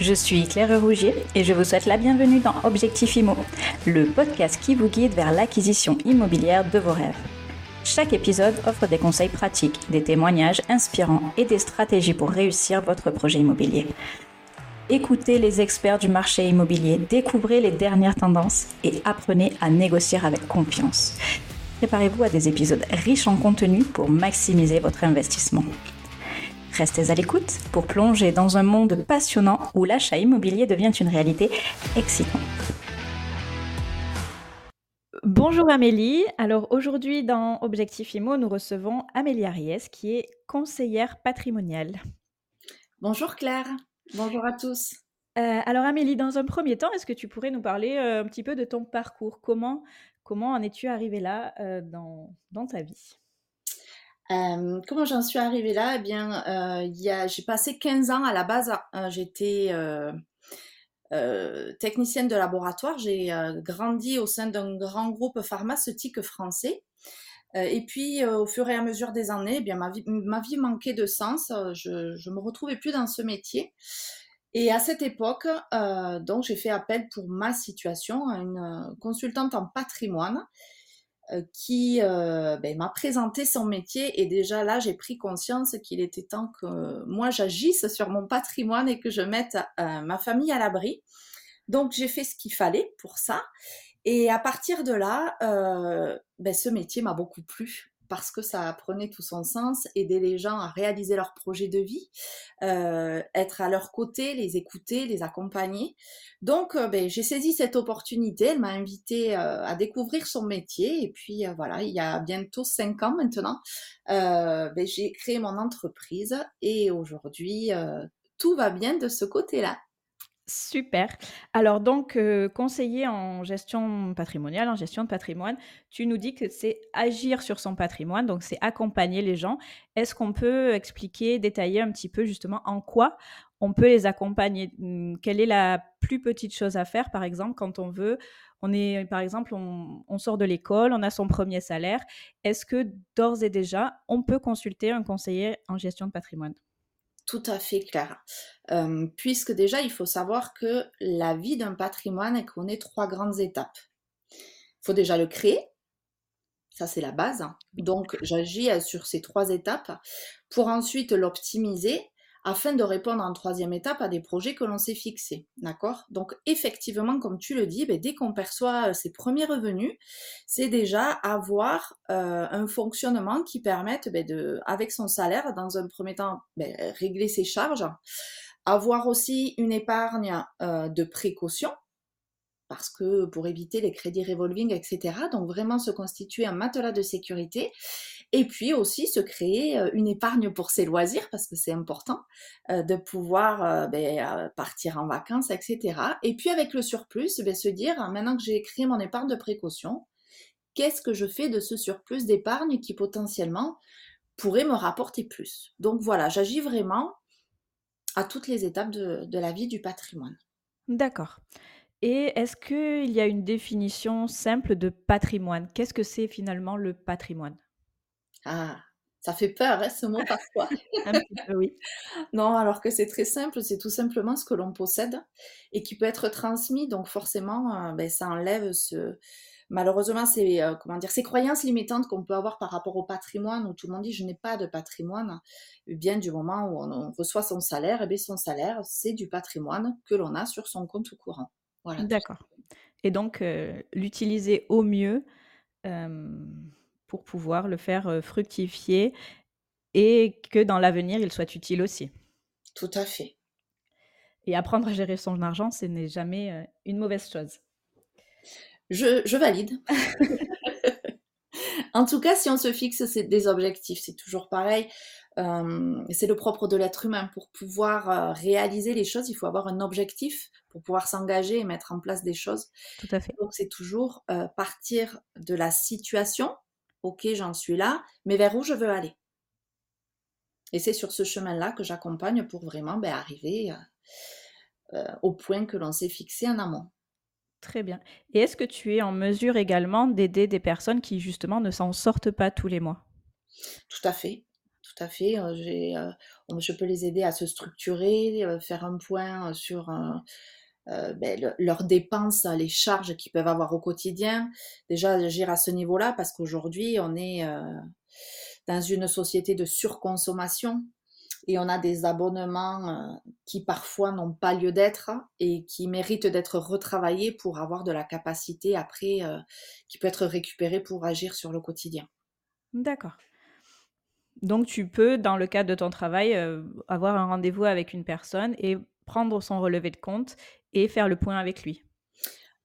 Je suis Claire Rougier et je vous souhaite la bienvenue dans Objectif Imo, le podcast qui vous guide vers l'acquisition immobilière de vos rêves. Chaque épisode offre des conseils pratiques, des témoignages inspirants et des stratégies pour réussir votre projet immobilier. Écoutez les experts du marché immobilier, découvrez les dernières tendances et apprenez à négocier avec confiance. Préparez-vous à des épisodes riches en contenu pour maximiser votre investissement. Restez à l'écoute pour plonger dans un monde passionnant où l'achat immobilier devient une réalité excitante. Bonjour Amélie. Alors aujourd'hui dans Objectif Imo, nous recevons Amélie Ariès qui est conseillère patrimoniale. Bonjour Claire. Bonjour à tous. Euh, alors Amélie, dans un premier temps, est-ce que tu pourrais nous parler euh, un petit peu de ton parcours? Comment, comment en es-tu arrivée là euh, dans, dans ta vie? Comment j'en suis arrivée là? Eh bien, j'ai passé 15 ans à la base. Euh, j'étais technicienne de laboratoire. J'ai grandi au sein d'un grand groupe pharmaceutique français. et puis, au fur et à mesure des années, eh bien, ma vie, ma vie manquait de sens. Je ne me retrouvais plus dans ce métier. Et à cette époque, donc, j'ai fait appel pour ma situation à une consultante en patrimoine qui euh, ben, m'a présenté son métier. Et déjà là j'ai pris conscience qu'il était temps que moi j'agisse sur mon patrimoine et que je mette euh, ma famille à l'abri. Donc j'ai fait ce qu'il fallait pour ça. Et à partir de là, ben, ce métier m'a beaucoup plu parce que ça prenait tout son sens, aider les gens à réaliser leur projet de vie, euh, être à leur côté, les écouter, les accompagner. Donc, euh, ben, j'ai saisi cette opportunité. Elle m'a invité euh, à découvrir son métier. Et puis, voilà, il y a bientôt cinq ans maintenant, ben, j'ai créé mon entreprise. Et aujourd'hui, tout va bien de ce côté-là. Super. Alors donc, euh, conseiller en gestion patrimoniale, en gestion de patrimoine, tu nous dis que c'est agir sur son patrimoine, donc c'est accompagner les gens. Est-ce qu'on peut expliquer, détailler un petit peu justement en quoi on peut les accompagner? Mmh, Quelle est la plus petite chose à faire, par exemple, quand on veut, on est, par exemple, on sort de l'école, on a son premier salaire. Est-ce que d'ores et déjà, on peut consulter un conseiller en gestion de patrimoine? Tout à fait clair. Euh, puisque déjà, il faut savoir que la vie d'un patrimoine connaît trois grandes étapes. Il faut déjà le créer, ça c'est la base. Donc j'agis sur ces trois étapes pour ensuite l'optimiser afin de répondre en troisième étape à des projets que l'on s'est fixés. D'accord? Donc effectivement, comme tu le dis, ben, dès qu'on perçoit euh, ses premiers revenus, c'est déjà avoir euh, un fonctionnement qui permette ben, avec son salaire, dans un premier temps, ben, régler ses charges, avoir aussi une épargne euh, de précaution parce que pour éviter les crédits revolving, etc. Donc vraiment se constituer un matelas de sécurité et puis aussi se créer euh, une épargne pour ses loisirs parce que c'est important euh, de pouvoir euh, ben, partir en vacances, etc. Et puis avec le surplus, ben, se dire maintenant que j'ai créé mon épargne de précaution, qu'est-ce que je fais de ce surplus d'épargne qui potentiellement pourrait me rapporter plus? Donc voilà, j'agis vraiment à toutes les étapes de, de la vie du patrimoine. D'accord. Et est-ce qu'il y a une définition simple de patrimoine? Qu'est-ce que c'est finalement le patrimoine? Ah, ça fait peur, hein, ce mot parfois. Un petit peu, oui. Non, alors que c'est très simple, c'est tout simplement ce que l'on possède et qui peut être transmis. Donc forcément, euh, ben, ça enlève ce... Malheureusement, c'est euh, comment dire ces croyances limitantes qu'on peut avoir par rapport au patrimoine, où tout le monde dit je n'ai pas de patrimoine. Eh bien, du moment où on, reçoit son salaire, et eh bien son salaire, c'est du patrimoine que l'on a sur son compte courant. D'accord. Et donc, l'utiliser au mieux, pour pouvoir le faire, fructifier et que dans l'avenir, il soit utile aussi. Tout à fait. Et apprendre à gérer son argent, ce n'est jamais, une mauvaise chose. Je je valide. En tout cas, si on se fixe des objectifs, c'est toujours pareil. c'est le propre de l'être humain. Pour pouvoir réaliser les choses, il faut avoir un objectif pour pouvoir s'engager et mettre en place des choses. Tout à fait. Donc c'est toujours partir de la situation. Ok, j'en suis là, mais vers où je veux aller? Et c'est sur ce chemin-là que j'accompagne pour vraiment ben, arriver au point que l'on s'est fixé en amont. Très bien. Et est-ce que tu es en mesure également d'aider des personnes qui justement ne s'en sortent pas tous les mois? Tout à fait. tout à fait. je peux les aider à se structurer, faire un point sur ben, leurs dépenses, les charges qu'ils peuvent avoir au quotidien. Déjà, agir à ce niveau-là parce qu'aujourd'hui, on est dans une société de surconsommation et on a des abonnements euh, qui parfois n'ont pas lieu d'être et qui méritent d'être retravaillés pour avoir de la capacité après euh, qui peut être récupérée pour agir sur le quotidien. D'accord. Donc tu peux, dans le cadre de ton travail, euh, avoir un rendez-vous avec une personne et prendre son relevé de compte et faire le point avec lui.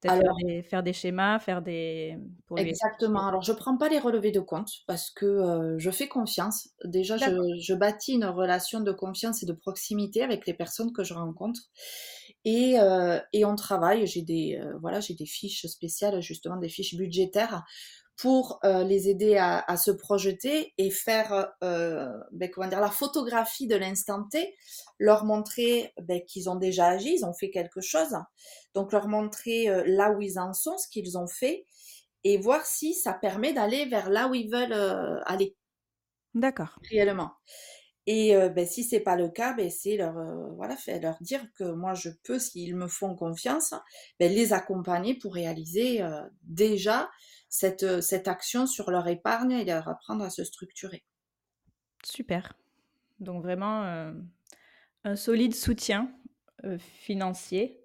Alors, faire des, schémas, faire des. exactement. Alors, je prends pas les relevés de compte parce que je fais confiance. Déjà, je, bâtis une relation de confiance et de proximité avec les personnes que je rencontre. Et, et on travaille. J'ai des, voilà, j'ai des fiches spéciales, justement, des fiches budgétaires pour euh, les aider à, se projeter et faire euh, ben, comment dire, la photographie de l'instant T, leur montrer ben, qu'ils ont déjà agi, ils ont fait quelque chose, donc leur montrer euh, là où ils en sont, ce qu'ils ont fait, et voir si ça permet d'aller vers là où ils veulent aller. D'accord. Réellement. Et ben, si c'est pas le cas, ben, c'est leur, voilà, leur dire que moi je peux, s'ils me font confiance, ben, les accompagner pour réaliser déjà cette, cette action sur leur épargne et leur apprendre à se structurer. Super. Donc vraiment un solide soutien financier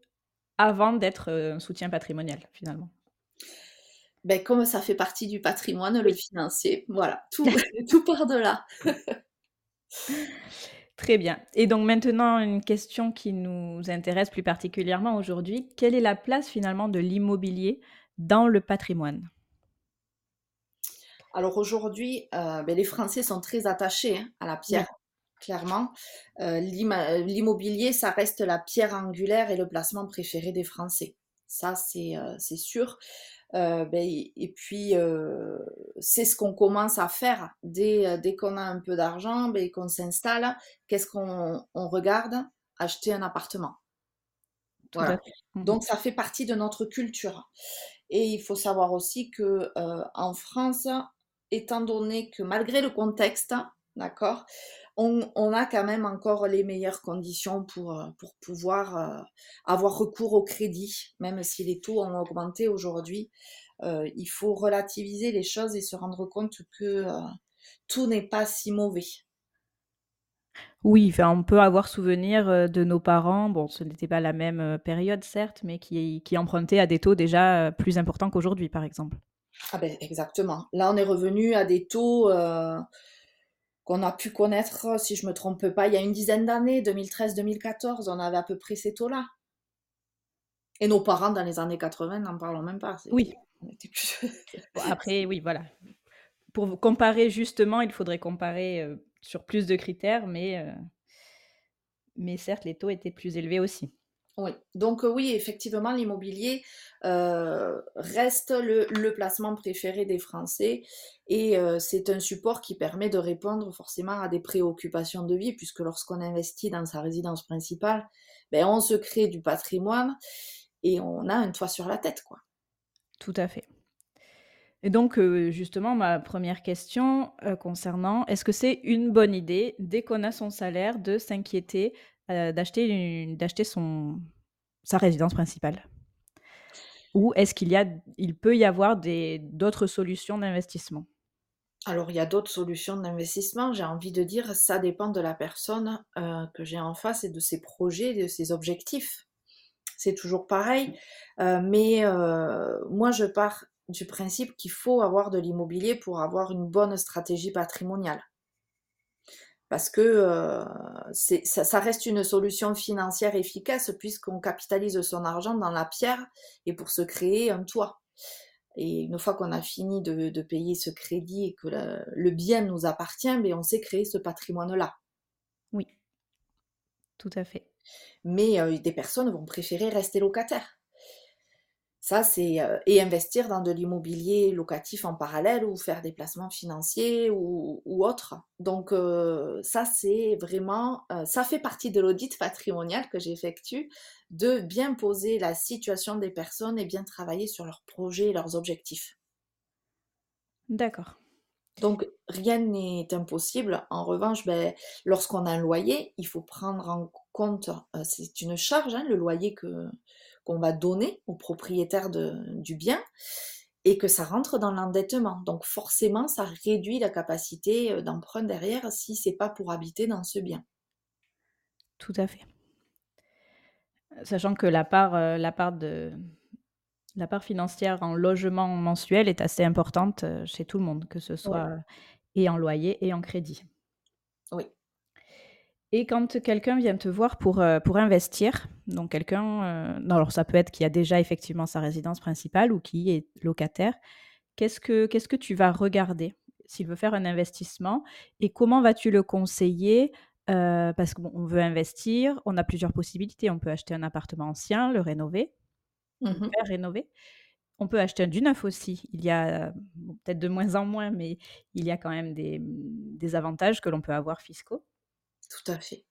avant d'être un soutien patrimonial finalement. Ben, comme ça fait partie du patrimoine, le financier, voilà, tout, tout part de là. Très bien. Et donc maintenant, une question qui nous intéresse plus particulièrement aujourd'hui. Quelle est la place finalement de l'immobilier dans le patrimoine? Alors aujourd'hui, euh, ben, les Français sont très attachés hein, à la pierre, clairement. Euh, l'immobilier, ça reste la pierre angulaire et le placement préféré des Français. Ça, c'est euh, sûr. Ben, et puis, c'est ce qu'on commence à faire dès, dès qu'on a un peu d'argent, ben, qu'on s'installe. Qu'est-ce qu'on regarde? Acheter un appartement. Voilà. Mmh. Donc, ça fait partie de notre culture. Et il faut savoir aussi que en France, étant donné que malgré le contexte, d'accord, on, a quand même encore les meilleures conditions pour, euh, pour pouvoir euh, avoir recours au crédit, même si les taux ont augmenté aujourd'hui. Euh, il faut relativiser les choses et se rendre compte que tout n'est pas si mauvais. Oui, enfin, on peut avoir souvenir de nos parents, bon, ce n'était pas la même période certes, mais qui, qui empruntaient à des taux déjà plus importants qu'aujourd'hui, par exemple. Ah ben exactement. Là, on est revenu à des taux euh, qu'on a pu connaître, si je me trompe pas, il y a une dizaine d'années, 2013-2014, on avait à peu près ces taux-là. Et nos parents dans les années 80, n'en parlons même pas. Oui. après, oui, voilà. Pour comparer justement, il faudrait comparer euh, sur plus de critères, mais, euh, mais certes, les taux étaient plus élevés aussi. Oui, donc oui, effectivement, l'immobilier reste le, placement préféré des Français et c'est un support qui permet de répondre forcément à des préoccupations de vie, puisque lorsqu'on investit dans sa résidence principale, ben, on se crée du patrimoine et on a un toit sur la tête, quoi. Tout à fait. Et donc, justement, ma première question concernant, est-ce que c'est une bonne idée, dès qu'on a son salaire, de s'inquiéter d'acheter d'acheter son sa résidence principale Ou est-ce qu'il y a il peut y avoir d'autres solutions d'investissement? Alors, il y a d'autres solutions d'investissement. J'ai envie de dire, ça dépend de la personne que j'ai en face et de ses projets, de ses objectifs. C'est toujours pareil. mais moi, je pars du principe qu'il faut avoir de l'immobilier pour avoir une bonne stratégie patrimoniale parce que euh, ça, reste une solution financière efficace puisqu'on capitalise son argent dans la pierre et pour se créer un toit. Et une fois qu'on a fini de, payer ce crédit et que le, bien nous appartient, mais ben, on sait créer ce patrimoine-là. Oui, tout à fait. Mais euh, des personnes vont préférer rester locataires. Ça, c'est euh, et investir dans de l'immobilier locatif en parallèle ou faire des placements financiers ou, ou autres. Donc euh, ça, c'est vraiment, euh, ça fait partie de l'audit patrimonial que j'effectue, de bien poser la situation des personnes et bien travailler sur leurs projets et leurs objectifs. D'accord. Donc, rien n'est impossible. En revanche, ben, lorsqu'on a un loyer, il faut prendre en compte, c'est une charge, hein, le loyer que, qu'on va donner au propriétaire de, du bien et que ça rentre dans l'endettement. Donc forcément, ça réduit la capacité euh, d'emprunt derrière si c'est pas pour habiter dans ce bien. Tout à fait. Sachant que la part, euh, la part de la part financière en logement mensuel est assez importante, euh, chez tout le monde, que ce soit, et en loyer et en crédit. Et quand quelqu'un vient te voir pour, pour investir, donc quelqu'un, alors ça peut être qui a déjà effectivement sa résidence principale ou qui est locataire, qu'est-ce que qu'est-ce que tu vas regarder s'il veut faire un investissement et comment vas-tu le conseiller? parce qu'on veut investir, on a plusieurs possibilités. On peut acheter un appartement ancien, le rénover, Mmh faire rénover. On peut acheter du neuf aussi. Il y a, peut-être de moins en moins, mais il y a quand même des, des avantages que l'on peut avoir fiscaux. Tout à fait.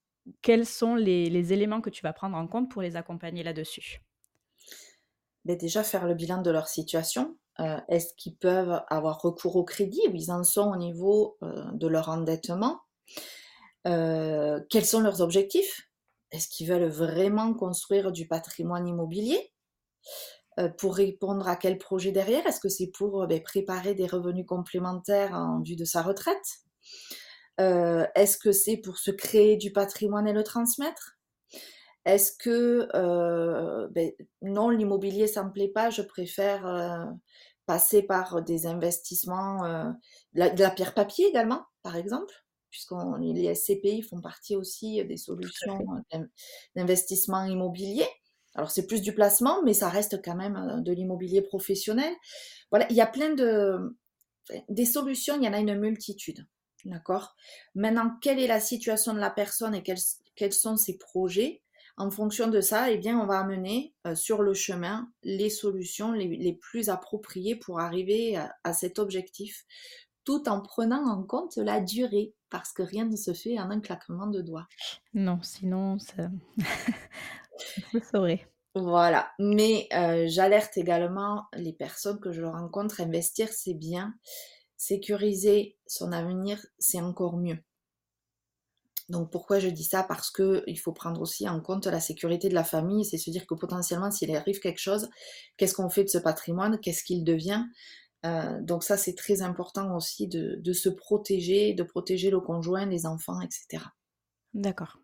Quels sont les les éléments que tu vas prendre en compte pour les accompagner là-dessus? Mais déjà faire le bilan de leur situation. Heu, est-ce qu'ils peuvent avoir recours au crédit? Où ils en sont au niveau, heu, de leur endettement? Heu, quels sont leurs objectifs? Est-ce qu'ils veulent vraiment construire du patrimoine immobilier? Pour répondre à quel projet derrière? Est-ce que c'est pour, beh, préparer des revenus complémentaires en vue de sa retraite? Heu, est-ce que c'est pour se créer du patrimoine et le transmettre? Est-ce que, heu, beh, non, l'immobilier ça me plaît pas, je préfère, heu, passer par des investissements, la de la pierre papier également, par exemple, puisqu'on les SCPI font partie aussi des solutions, d'investissement immobilier. Alors c'est plus du placement, mais ça reste quand même, de l'immobilier professionnel. Voilà, il y a plein de des solutions, il y en a une multitude, d'accord? Maintenant, quelle est la situation de la personne et quels quels sont ses projets? En fonction de ça, eh bien, on va amener, heu, sur le chemin les solutions les les plus appropriées pour arriver à à cet objectif, tout en prenant en compte la durée, parce que rien ne se fait en un claquement de doigts. Non, sinon ça se saurait. Voilà, mais heu, j'alerte également les personnes que je rencontre, investir c'est bien, sécuriser son avenir, c'est encore mieux. Donc pourquoi je dis ça? Parce qu'il faut prendre aussi en compte la sécurité de la famille, c'est se dire que potentiellement s'il arrive quelque chose, qu'est-ce qu'on fait de ce patrimoine? Qu'est-ce qu'il devient? Heu, donc ça c'est très important aussi de se protéger, de protéger le conjoint, les enfants et cetera. D'accord.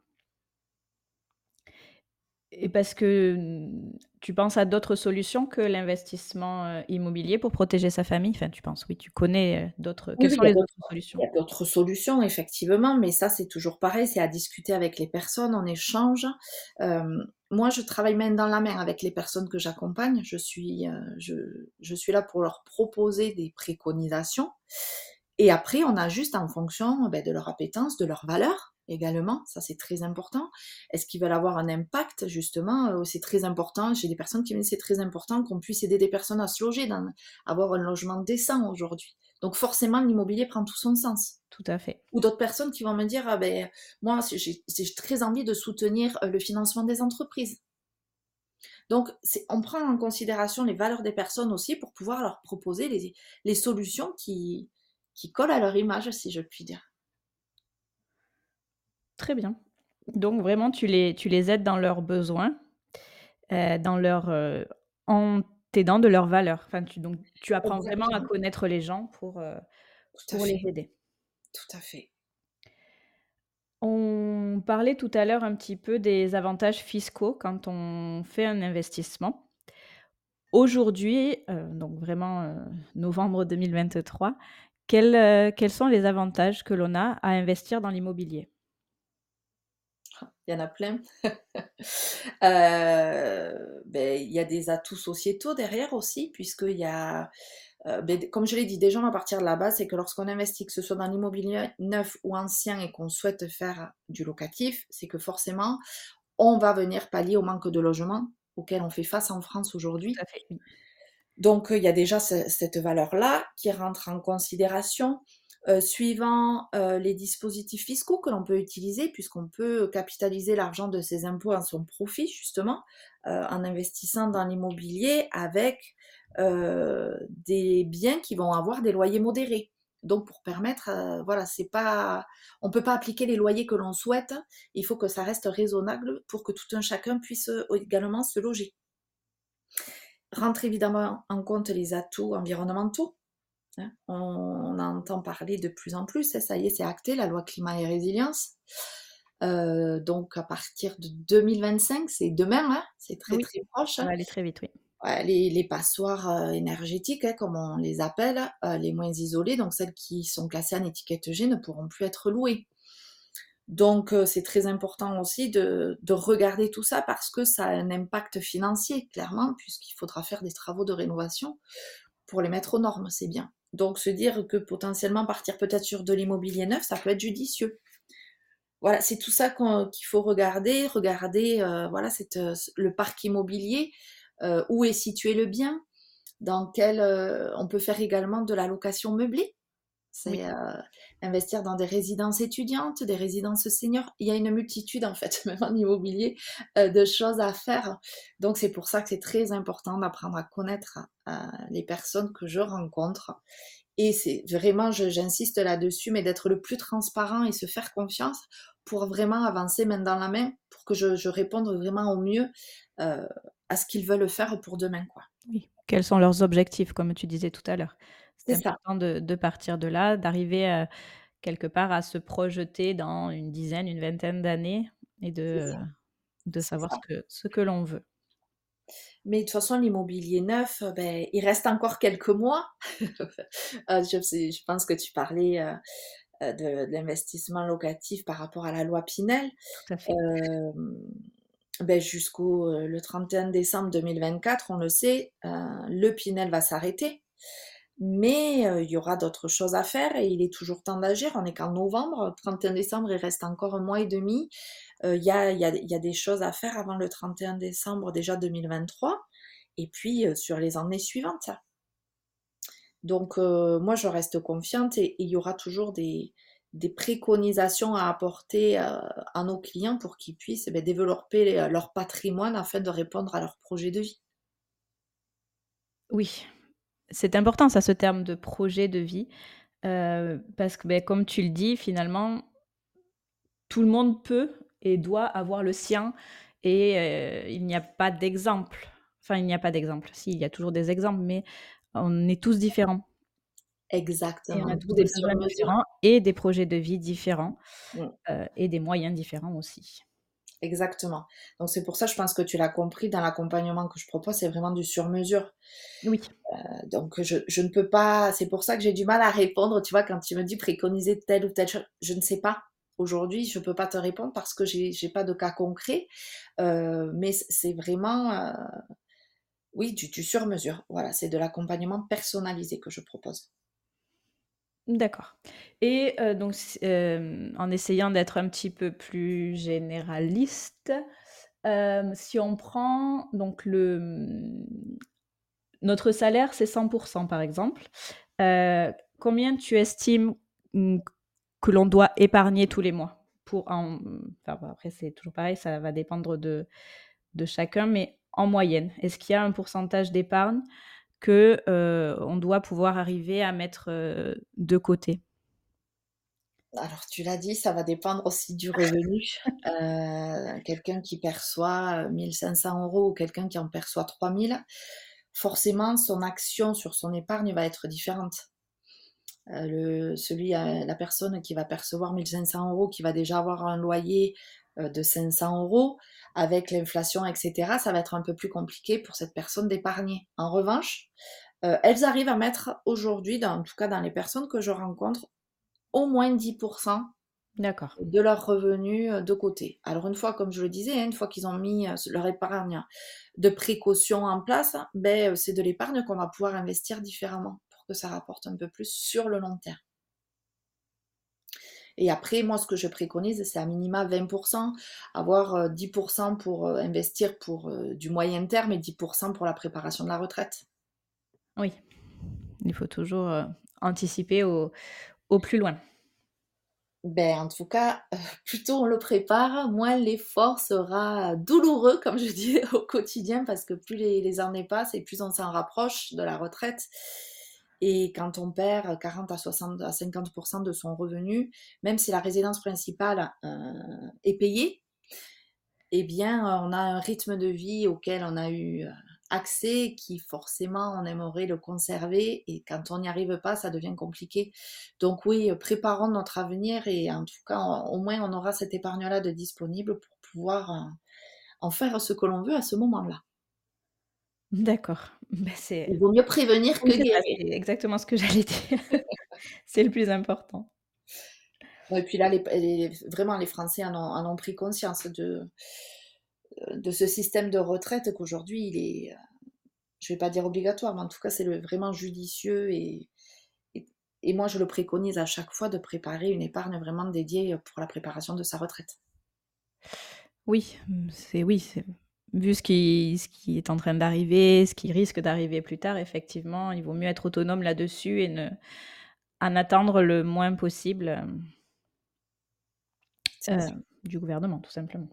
Et parce que, mmh, tu penses à d'autres solutions que l'investissement, heu, immobilier pour protéger sa famille? Enfin, tu penses, oui, tu connais, heu, d'autres quelles oui, sont les autres solutions? il y a d'autres solutions effectivement, mais ça c'est toujours pareil, c'est à discuter avec les personnes, on échange. Moi je travaille main dans la main avec les personnes que j'accompagne, je suis, heu, je je suis là pour leur proposer des préconisations et après on ajuste en fonction, beh, de leur appétence, de leurs valeurs également, ça c'est très important. Est-ce qu'ils veulent avoir un impact justement? Heu, c'est très important, j'ai des personnes qui me disent: «C'est très important qu'on puisse aider des personnes à se loger, dans avoir un logement décent aujourd'hui». Donc forcément l'immobilier prend tout son sens. Tout à fait. Ou d'autres personnes qui vont me dire: «Ah beh, moi j'ai très envie de soutenir, heu, le financement des entreprises». Donc on prend en considération les valeurs des personnes aussi pour pouvoir leur proposer les les solutions qui qui collent à leur image, si je puis dire. Très bien. Donc vraiment tu les tu les aides dans leurs besoins, heu, dans leur, heu en t'aidant de leurs valeurs. Enfin tu donc tu apprends vraiment à connaître les gens pour, pour les aider. tout à fait. On parlait tout à l'heure un petit peu des avantages fiscaux quand on fait un investissement. Aujourd'hui, donc vraiment, novembre 2023, quels, heu, quels sont les avantages que l'on a à investir dans l'immobilier? Il y en a plein. Heu, beh, il y a des atouts sociétaux derrière aussi, puisqu'il y a, beh, d comme je l'ai dit, déjà on va partir de la base, c'est que lorsqu'on investit, que ce soit dans l'immobilier neuf ou ancien et qu'on souhaite faire du locatif, c'est que forcément, on va venir pallier au manque de logement auquel on fait face en France aujourd'hui. à. Donc, heu, il y a déjà ce cette valeur-là qui rentre en considération. Heu, suivant, heu, les dispositifs fiscaux que l'on peut utiliser, puisqu'on peut capitaliser l'argent de ses impôts à son profit justement, heu, en investissant dans l'immobilier avec, des biens qui vont avoir des loyers modérés. Donc pour permettre, euh, voilà, c'est pas, on peut pas appliquer les loyers que l'on souhaite. Il faut que ça reste raisonnable pour que tout un chacun puisse euh, également se loger. Rentre évidemment en compte les atouts environnementaux. Hein. On, entend parler de plus en plus. Hein. Ça y est, c'est acté, la loi climat et résilience. Euh, donc à partir de 2025, c'est demain, hein. c'est très très proche. Ça va aller très vite, oui les, passoires euh, énergétiques, hein, comme on les appelle, euh, les moins isolées, donc celles qui sont classées en étiquette G, ne pourront plus être louées. Donc c'est très important aussi de, regarder tout ça parce que ça a un impact financier, clairement, puisqu'il faudra faire des travaux de rénovation pour les mettre aux normes, c'est bien. Donc se dire que potentiellement partir peut-être sur de l'immobilier neuf, ça peut être judicieux. Voilà, c'est tout ça qu'il faut regarder, regarder voilà, le parc immobilier, euh, où est situé le bien, dans quel euh, on peut faire également de la location meublée. C'est euh, investir dans des résidences étudiantes, des résidences seniors. Il y a une multitude, en fait, même en immobilier, de choses à faire. Donc, c'est pour ça que c'est très important d'apprendre à connaître les personnes que je rencontre. Et c'est vraiment, j'insiste là-dessus, mais d'être le plus transparent et se faire confiance pour vraiment avancer main dans la main, pour que je, je réponde vraiment au mieux à ce qu'ils veulent faire pour demain. Quoi. Oui. Quels sont leurs objectifs, comme tu disais tout à l'heure? C'est important de, de, partir de là, d'arriver euh, quelque part à se projeter dans une dizaine, une vingtaine d'années et de, de savoir ce que, ce que l'on veut. Mais de toute façon, l'immobilier neuf, euh, ben, il reste encore quelques mois. Euh, je, je, pense que tu parlais de, de l'investissement locatif par rapport à la loi Pinel. Tout à fait. Ben, jusqu'au euh, le 31 décembre 2024, on le sait, euh, le Pinel va s'arrêter. Mais euh, il y aura d'autres choses à faire et il est toujours temps d'agir. On est qu'en novembre, 31 décembre, il reste encore un mois et demi. Il y a, des choses à faire avant le 31 décembre déjà 2023 et puis sur les années suivantes. Donc moi, je reste confiante et il y aura toujours des, préconisations à apporter euh, à nos clients pour qu'ils puissent eh développer euh, leur patrimoine afin de répondre à leur projet de vie. Oui, c'est important ça, ce terme de projet de vie, euh, parce que ben, comme tu le dis, finalement, tout le monde peut et doit avoir le sien et il n'y a pas d'exemple. Enfin, il n'y a pas d'exemple. Si, il y a toujours des exemples, mais on est tous différents. Exactement. Et on a tous des besoins différents et des projets de vie différents mmh. euh, et des moyens différents aussi. Exactement. Donc c'est pour ça, je pense que tu l'as compris, dans l'accompagnement que je propose, c'est vraiment du sur-mesure. Oui. Euh, donc je, je, ne peux pas, c'est pour ça que j'ai du mal à répondre, tu vois, quand tu me dis préconiser telle ou telle chose, je ne sais pas. Aujourd'hui, je ne peux pas te répondre parce que j'ai n'ai pas de cas concret, euh, mais c'est vraiment, oui, du, du sur-mesure. Voilà, c'est de l'accompagnement personnalisé que je propose. D'accord et donc en essayant d'être un petit peu plus généraliste, si on prend donc le, notre salaire, c'est 100% par exemple, combien tu estimes, mmh, que l'on doit épargner tous les mois? Pour en enfin après c'est toujours pareil, ça va dépendre de chacun, mais en moyenne, est-ce qu'il y a un pourcentage d'épargne que on doit pouvoir arriver à mettre de côté alors, tu l'as dit, ça va dépendre aussi du revenu. quelqu'un qui perçoit 1500 euros ou quelqu'un qui en perçoit 3000, forcément, son action sur son épargne va être différente. le, celui, la personne qui va percevoir 1500 euros, qui va déjà avoir un loyer de 500 euros, avec l'inflation, etc., ça va être un peu plus compliqué pour cette personne d'épargner. En revanche, euh, elles arrivent à mettre aujourd'hui, en tout cas dans les personnes que je rencontre, au moins 10% de leurs revenus euh, de côté. Alors une fois, comme je le disais, hein, une fois qu'ils ont mis euh, leur épargne de précaution en place, ben, c'est de l'épargne qu'on va pouvoir investir différemment pour que ça rapporte un peu plus sur le long terme. Et après, moi, ce que je préconise, c'est à minima 20%, avoir 10% euh, pour euh, investir pour euh, du moyen terme et 10% pour la préparation de la retraite. Oui, il faut toujours anticiper au, plus loin. Ben, en tout cas, plus tôt on le prépare, moins l'effort sera douloureux, comme je dis, au quotidien, parce que plus les, les années passent et plus on s'en rapproche de la retraite. Et quand on perd 40 à 60 à 50% de son revenu, même si la résidence principale est payée, eh bien, on a un rythme de vie auquel on a eu accès qui forcément on aimerait le conserver et quand on n'y arrive pas, ça devient compliqué. Donc oui, préparons notre avenir et en tout cas, au moins on aura cette épargne-là de disponible pour pouvoir euh, en faire ce que l'on veut à ce moment-là. D'accord. Ben, Il vaut mieux prévenir que guérir. C'est exactement ce que j'allais dire. c'est le plus important. Et puis là, les, vraiment, les Français en ont pris conscience de, de ce système de retraite qu'aujourd'hui, il est, je ne vais pas dire obligatoire, mais en tout cas, c'est vraiment judicieux et, et, moi, je le préconise à chaque fois de préparer une épargne vraiment dédiée pour la préparation de sa retraite. Oui, c'est oui, vu ce qui, ce qui est en train d'arriver, ce qui risque d'arriver plus tard, effectivement, il vaut mieux être autonome là-dessus et ne en attendre le moins possible euh, du gouvernement, tout simplement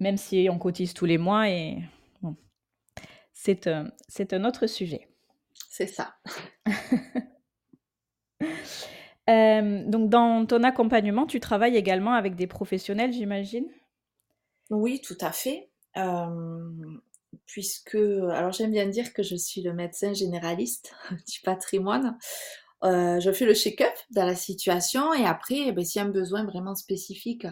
même si on cotise tous les mois et bon, c'est un, c'est un autre sujet. C'est ça. Euh, donc, dans ton accompagnement, tu travailles également avec des professionnels, j'imagine? Oui, tout à fait. Puisque, alors j'aime bien dire que je suis le médecin généraliste du patrimoine. Je fais le check-up dans la situation et après, eh ben, s'il y a un besoin vraiment spécifique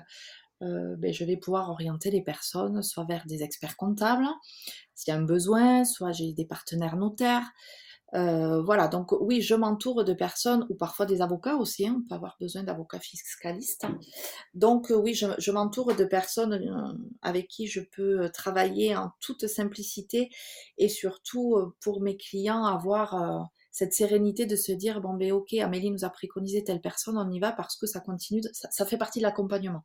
ben, je vais pouvoir orienter les personnes soit vers des experts comptables, s'il y a un besoin, soit j'ai des partenaires notaires. Euh, voilà, donc oui, je m'entoure de personnes, ou parfois des avocats aussi, hein, on peut avoir besoin d'avocats fiscalistes. Donc oui, je, m'entoure de personnes euh, avec qui je peux travailler en toute simplicité et surtout pour mes clients avoir cette sérénité de se dire, bon ben ok, Amélie nous a préconisé telle personne, on y va parce que ça continue, ça fait partie de l'accompagnement.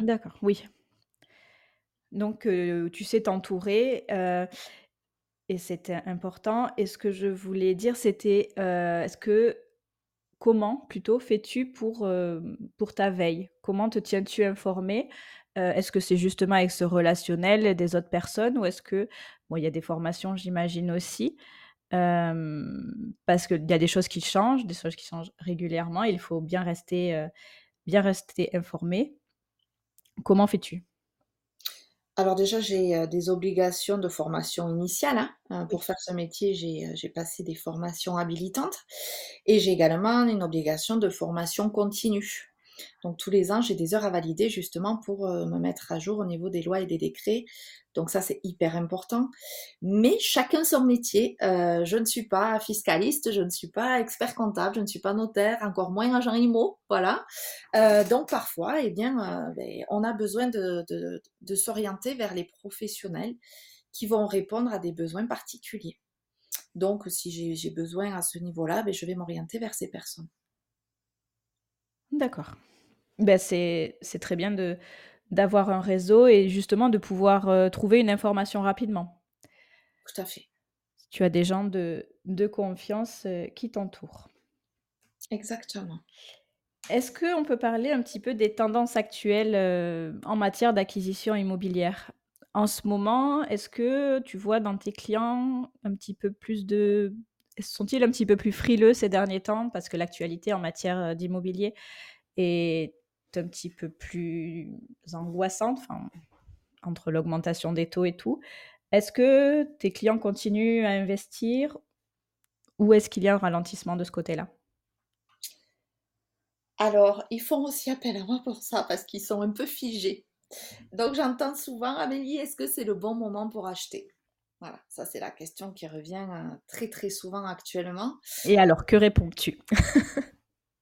D'accord, oui. Donc, tu sais t'entourer, et c'était important et ce que je voulais dire, c'était, est-ce que comment plutôt fais-tu pour, pour ta veille? Comment te tiens-tu informé? Est-ce que c'est justement avec ce relationnel des autres personnes ou est-ce que bon, il y a des formations, j'imagine aussi, parce qu'il y a des choses qui changent, des choses qui changent régulièrement, il faut bien rester, bien rester informé. Comment fais-tu? Alors déjà, j'ai euh, des obligations de formation initiale. Hein. Euh, pour faire ce métier, euh, j'ai passé des formations habilitantes et j'ai également une obligation de formation continue. Donc tous les ans, j'ai des heures à valider justement pour euh, me mettre à jour au niveau des lois et des décrets. Donc ça, c'est hyper important. Mais chacun son métier. Euh, je ne suis pas fiscaliste, je ne suis pas expert comptable, je ne suis pas notaire, encore moins agent IMO. Voilà. Euh, donc parfois, eh bien, ben, on a besoin de, s'orienter vers les professionnels qui vont répondre à des besoins particuliers. Donc si j'ai besoin à ce niveau-là, ben, je vais m'orienter vers ces personnes. D'accord. Ben, c'est très bien de d'avoir un réseau et justement de pouvoir, euh, trouver une information rapidement. Tout à fait. Tu as des gens de de confiance, euh, qui t'entourent. Exactement. Est-ce qu'on peut parler un petit peu des tendances actuelles, euh, en matière d'acquisition immobilière? En ce moment, est-ce que tu vois dans tes clients un petit peu plus de sont-ils un petit peu plus frileux ces derniers temps? Parce que l'actualité en matière, d'immobilier est un petit peu plus angoissante, entre l'augmentation des taux et tout. Est-ce que tes clients continuent à investir ou est-ce qu'il y a un ralentissement de ce côté-là? Alors, ils font aussi appel à moi pour ça parce qu'ils sont un peu figés. Donc j'entends souvent: «Amélie, est-ce que c'est le bon moment pour acheter?» Voilà, ça c'est la question qui revient euh, très très souvent actuellement. Et alors, que réponds-tu?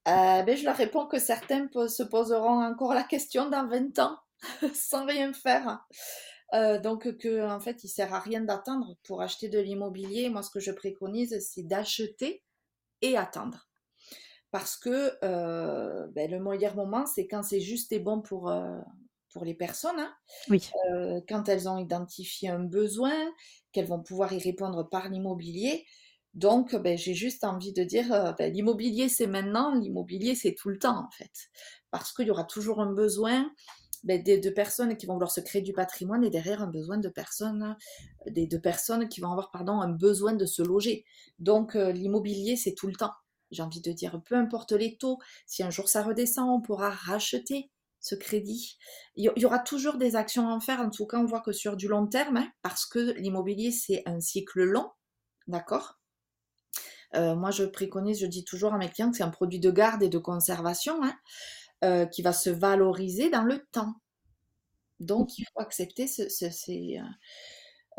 Euh, ben, Je leur réponds que certains se poseront encore la question dans 20 ans sans rien faire. Euh, donc que en fait il sert à rien d'attendre pour acheter de l'immobilier. Moi ce que je préconise c'est d'acheter et attendre. Parce que ben, le meilleur moment c'est quand c'est juste et bon pour, pour les personnes. Hein. Oui. quand elles ont identifié un besoin, qu'elles vont pouvoir y répondre par l'immobilier. Donc, ben, j'ai juste envie de dire, euh, ben, l'immobilier c'est maintenant, l'immobilier c'est tout le temps en fait, parce qu'il y aura toujours un besoin. ben, des, de personnes qui vont vouloir se créer du patrimoine et derrière un besoin de personnes, des, de personnes qui vont avoir pardon, un besoin de se loger. Donc l'immobilier, c'est tout le temps. J'ai envie de dire, peu importe les taux, si un jour ça redescend, on pourra racheter ce crédit. Il y aura toujours des actions à faire. En tout cas, on voit que sur du long terme, hein, parce que l'immobilier, c'est un cycle long, d'accord? Euh, moi, je préconise, je dis toujours à mes clients que c'est un produit de garde et de conservation hein, euh, qui va se valoriser dans le temps. Donc, il faut accepter euh,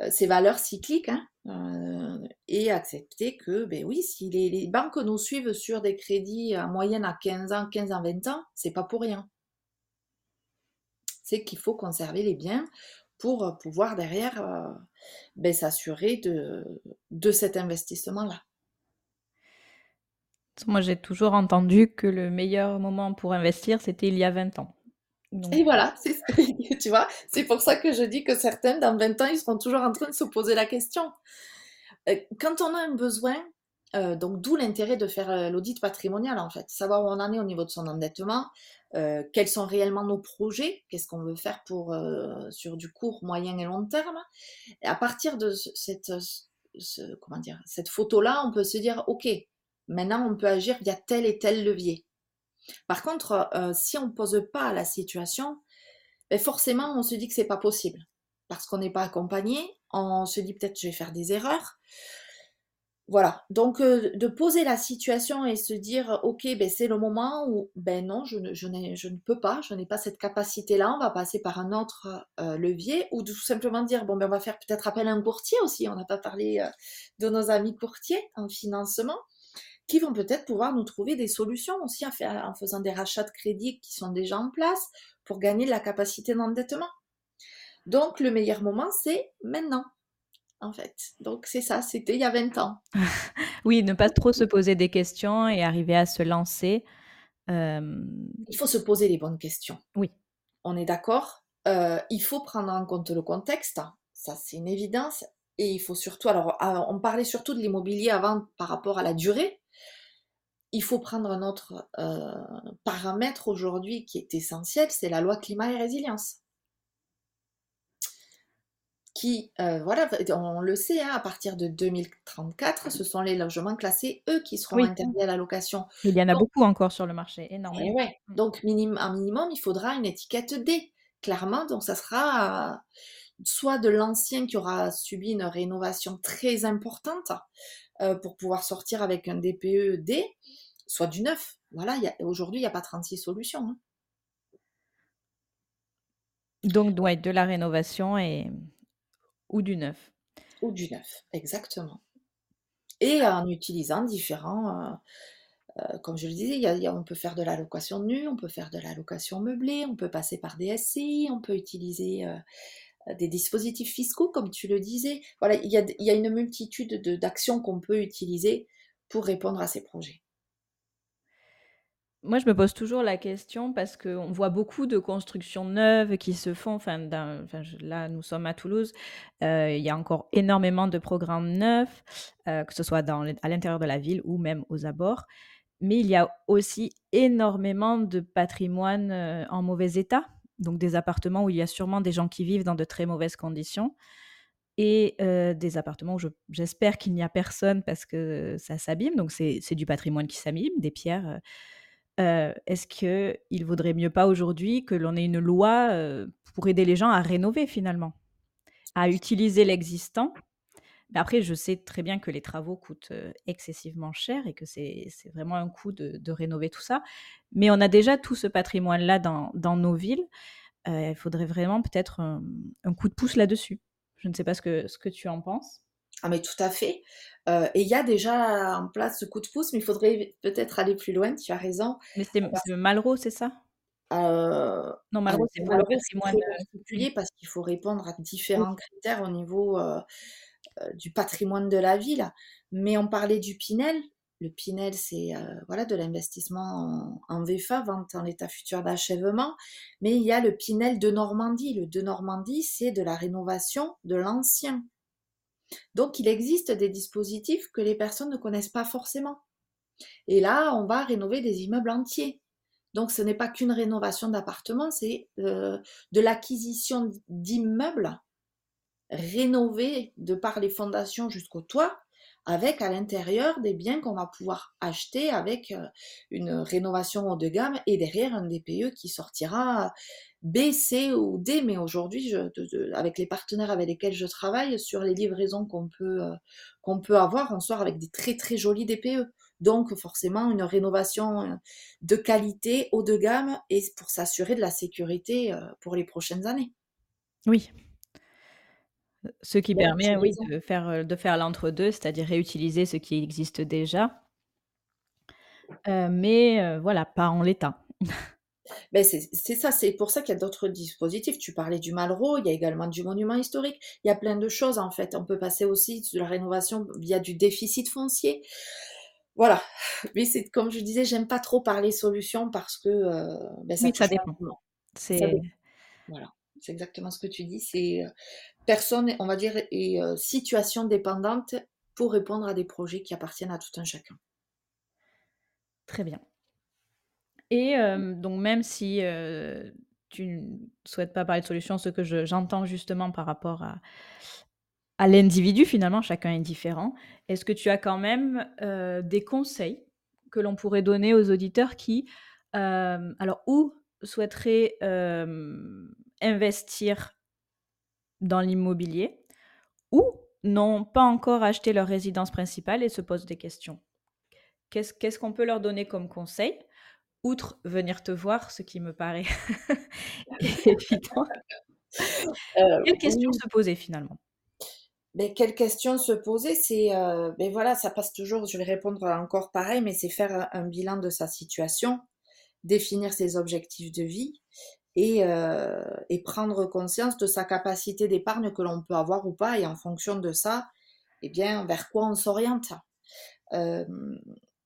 ces, valeurs cycliques hein, et accepter que, ben oui, si les, les, banques nous suivent sur des crédits en moyenne à 15 ans, 15 ans, 20 ans, c'est pas pour rien c'est qu'il faut conserver les biens pour euh, pouvoir derrière euh, ben, s'assurer de, de cet investissement-là. Moi, j'ai toujours entendu que le meilleur moment pour investir, c'était il y a 20 ans. Et voilà, c'est tu vois, c'est pour ça que je dis que certains, dans 20 ans, ils seront toujours en train de se poser la question. Euh, quand on a un besoin, donc d'où l'intérêt de faire l'audit patrimonial en fait, savoir où on en est au niveau de son endettement, euh, quels sont réellement nos projets, qu'est-ce qu'on veut faire pour euh, sur du court, moyen et long terme. À partir de cette, comment dire, cette photo-là, on peut se dire, ok, maintenant on peut agir via tel et tel levier. Par contre, euh, si on ne pose pas la situation, ben forcément on se dit que c'est pas possible parce qu'on n'est pas accompagné. On se dit peut-être je vais faire des erreurs. Voilà, donc euh, de poser la situation et se dire, ok, ben, c'est le moment où, ben non, je ne, peux pas, je n'ai pas cette capacité-là, on va passer par un autre euh, levier, ou tout simplement dire, bon, ben, on va faire peut-être appel à un courtier aussi, on n'a pas parlé euh, de nos amis courtiers en financement, qui vont peut-être pouvoir nous trouver des solutions aussi en, faisant des rachats de crédit qui sont déjà en place pour gagner de la capacité d'endettement. Donc le meilleur moment, c'est maintenant en fait. Donc c'est ça, c'était il y a 20 ans. oui, ne pas trop se poser des questions et arriver à se lancer. Il faut se poser les bonnes questions. Oui. On est d'accord. Euh, il faut prendre en compte le contexte, ça c'est une évidence. Et il faut surtout, alors on parlait surtout de l'immobilier avant par rapport à la durée. Il faut prendre un autre euh, paramètre aujourd'hui qui est essentiel, c'est la loi climat et résilience qui, euh, voilà, on le sait, hein, à partir de 2034, ce sont les logements classés E qui seront interdits à la location. Il y en a beaucoup encore sur le marché, énormément. Ouais. Mmh. Donc, minim, un minimum, il faudra une étiquette D, clairement. Donc, ça sera euh, soit de l'ancien qui aura subi une rénovation très importante euh, pour pouvoir sortir avec un DPE D, soit du neuf. Voilà, aujourd'hui, il n'y a pas 36 solutions. Hein. Donc, doit être de la rénovation et ou du neuf. Ou du neuf, exactement. Et en utilisant différents, euh, euh, comme je le disais, on peut faire de la location nue, on peut faire de la location meublée, on peut passer par des SCI, on peut utiliser euh, des dispositifs fiscaux, comme tu le disais. Voilà, il y a, il y a une multitude d'actions qu'on peut utiliser pour répondre à ces projets. Moi, je me pose toujours la question parce qu'on voit beaucoup de constructions neuves qui se font. Enfin, là, nous sommes à Toulouse. Euh, il y a encore énormément de programmes neufs, euh, que ce soit dans, à l'intérieur de la ville ou même aux abords. Mais il y a aussi énormément de patrimoine euh, en mauvais état. Donc, des appartements où il y a sûrement des gens qui vivent dans de très mauvaises conditions. Et des appartements où j'espère qu'il n'y a personne parce que ça s'abîme. Donc, c'est du patrimoine qui s'abîme, des pierres est-ce qu'il vaudrait mieux pas aujourd'hui que l'on ait une loi pour aider les gens à rénover finalement, à utiliser l'existant? Après, je sais très bien que les travaux coûtent excessivement cher et que c'est vraiment un coût de, rénover tout ça. Mais on a déjà tout ce patrimoine-là dans, nos villes. il faudrait vraiment peut-être un, un, coup de pouce là-dessus. Je ne sais pas ce que, ce que tu en penses. Ah mais tout à fait. Euh, et il y a déjà en place ce coup de pouce, mais il faudrait peut-être aller plus loin, tu as raison. Mais c'est Malraux, c'est ça? Euh, Non, Malraux, c'est patrimoine euh, particulier parce qu'il faut répondre à différents critères au niveau du patrimoine de la ville. Mais on parlait du Pinel. Le Pinel, c'est voilà de l'investissement en, en, VFA, vente en état futur d'achèvement. Mais il y a le Pinel de Normandie. Le de Normandie, c'est de la rénovation de l'ancien. Donc il existe des dispositifs que les personnes ne connaissent pas forcément. Et là, on va rénover des immeubles entiers. Donc ce n'est pas qu'une rénovation d'appartement, c'est euh, de l'acquisition d'immeubles rénovés de par les fondations jusqu'au toit, avec à l'intérieur des biens qu'on va pouvoir acheter avec euh, une rénovation haut de gamme et derrière un DPE qui sortira B, C ou D. Mais aujourd'hui, avec les partenaires avec lesquels je travaille, sur les livraisons qu'on peut, euh, qu'on peut avoir, on sort avec des très très jolis DPE. Donc forcément une rénovation euh, de qualité haut de gamme et pour s'assurer de la sécurité pour les prochaines années. Oui, ce qui permet, oui, de faire, de faire l'entre-deux, c'est-à-dire réutiliser ce qui existe déjà. mais voilà, pas en l'état. Ben c'est ça, c'est pour ça qu'il y a d'autres dispositifs. Tu parlais du Malraux, il y a également du monument historique. Il y a plein de choses en fait. On peut passer aussi de la rénovation via du déficit foncier. Voilà. Mais c'est comme je disais, j'aime pas trop parler solutions parce que ben ça, ça dépend. C'est voilà, c'est exactement ce que tu dis. C'est personne, on va dire, est euh, situation dépendante pour répondre à des projets qui appartiennent à tout un chacun. Très bien. Et donc même si tu ne souhaites pas parler de solution, ce que j'entends justement par rapport à, à l'individu, finalement, chacun est différent, est-ce que tu as quand même des conseils que l'on pourrait donner aux auditeurs qui, alors, ou souhaiteraient investir dans l'immobilier ou n'ont pas encore acheté leur résidence principale et se posent des questions? Qu'est-ce qu'on peut leur donner comme conseil Outre venir te voir, ce qui me paraît évident. Euh, quelles questions se poser finalement? Mais quelle question se poser, c'est, euh, ben voilà, ça passe toujours, je vais répondre encore pareil, mais c'est faire un bilan de sa situation, définir ses objectifs de vie euh, et, prendre conscience de sa capacité d'épargne que l'on peut avoir ou pas, et en fonction de ça, eh bien, vers quoi on s'oriente.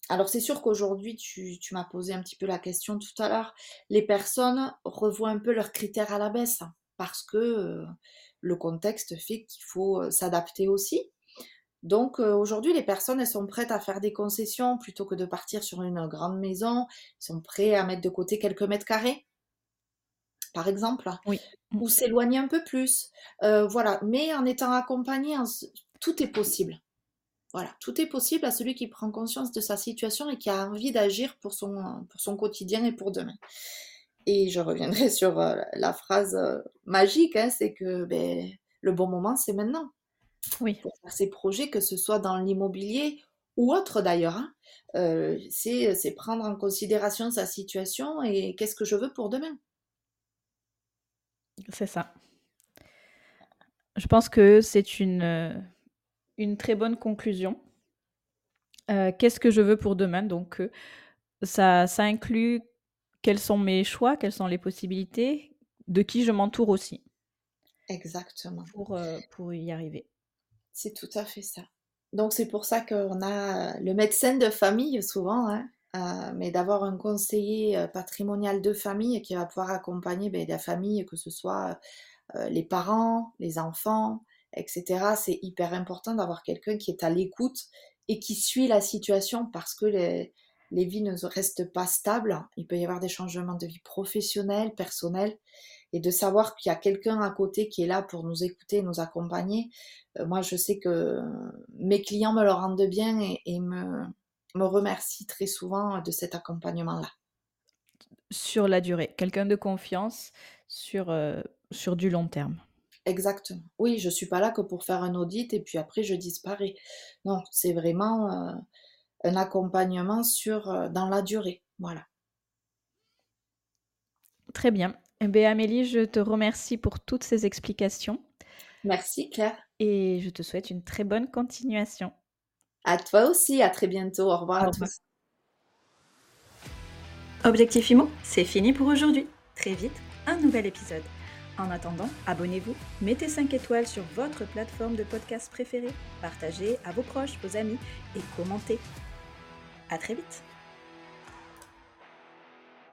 Euh, alors c'est sûr qu'aujourd'hui, tu, m'as posé un petit peu la question tout à l'heure, les personnes revoient un peu leurs critères à la baisse, parce que euh, le contexte fait qu'il faut s'adapter aussi. Donc aujourd'hui, les personnes, elles sont prêtes à faire des concessions plutôt que de partir sur une grande maison. Ils sont prêts à mettre de côté quelques mètres carrés par exemple, oui. Ou s'éloigner un peu plus. Euh, voilà, mais en étant accompagné, tout est possible. Voilà, tout est possible à celui qui prend conscience de sa situation et qui a envie d'agir pour son, pour son quotidien et pour demain. Et je reviendrai sur euh, la phrase euh, magique, hein, c'est que ben, le bon moment, c'est maintenant. Oui. Pour faire ses projets, que ce soit dans l'immobilier ou autre d'ailleurs. Hein. c'est prendre en considération sa situation et qu'est-ce que je veux pour demain. C'est ça. Je pense que c'est une, euh, une très bonne conclusion. Euh, qu'est-ce que je veux pour demain? Donc, euh, ça, ça inclut quels sont mes choix, quelles sont les possibilités, de qui je m'entoure aussi. Exactement. Pour, pour y arriver. C'est tout à fait ça. Donc, c'est pour ça qu'on a le médecin de famille souvent, hein, euh, mais d'avoir un conseiller euh, patrimonial de famille qui va pouvoir accompagner ben, la famille, que ce soit euh, les parents, les enfants, etc. C'est hyper important d'avoir quelqu'un qui est à l'écoute et qui suit la situation parce que les, vies ne restent pas stables. Il peut y avoir des changements de vie professionnelle, personnelle, et de savoir qu'il y a quelqu'un à côté qui est là pour nous écouter, nous accompagner. moi, je sais que mes clients me le rendent bien et me, me remercie très souvent de cet accompagnement-là. Sur la durée, quelqu'un de confiance sur, euh, sur du long terme. Exactement. Oui, je ne suis pas là que pour faire un audit et puis après je disparais. Non, c'est vraiment euh, un accompagnement sur, euh, dans la durée. Voilà. Très bien. Eh bien, Amélie, je te remercie pour toutes ces explications. Merci Claire. Et je te souhaite une très bonne continuation. À toi aussi, à très bientôt. Au revoir à tous. Objectif IMO, c'est fini pour aujourd'hui. Très vite, un nouvel épisode. En attendant, abonnez-vous, mettez 5 étoiles sur votre plateforme de podcast préférée, partagez à vos proches, vos amis et commentez. À très vite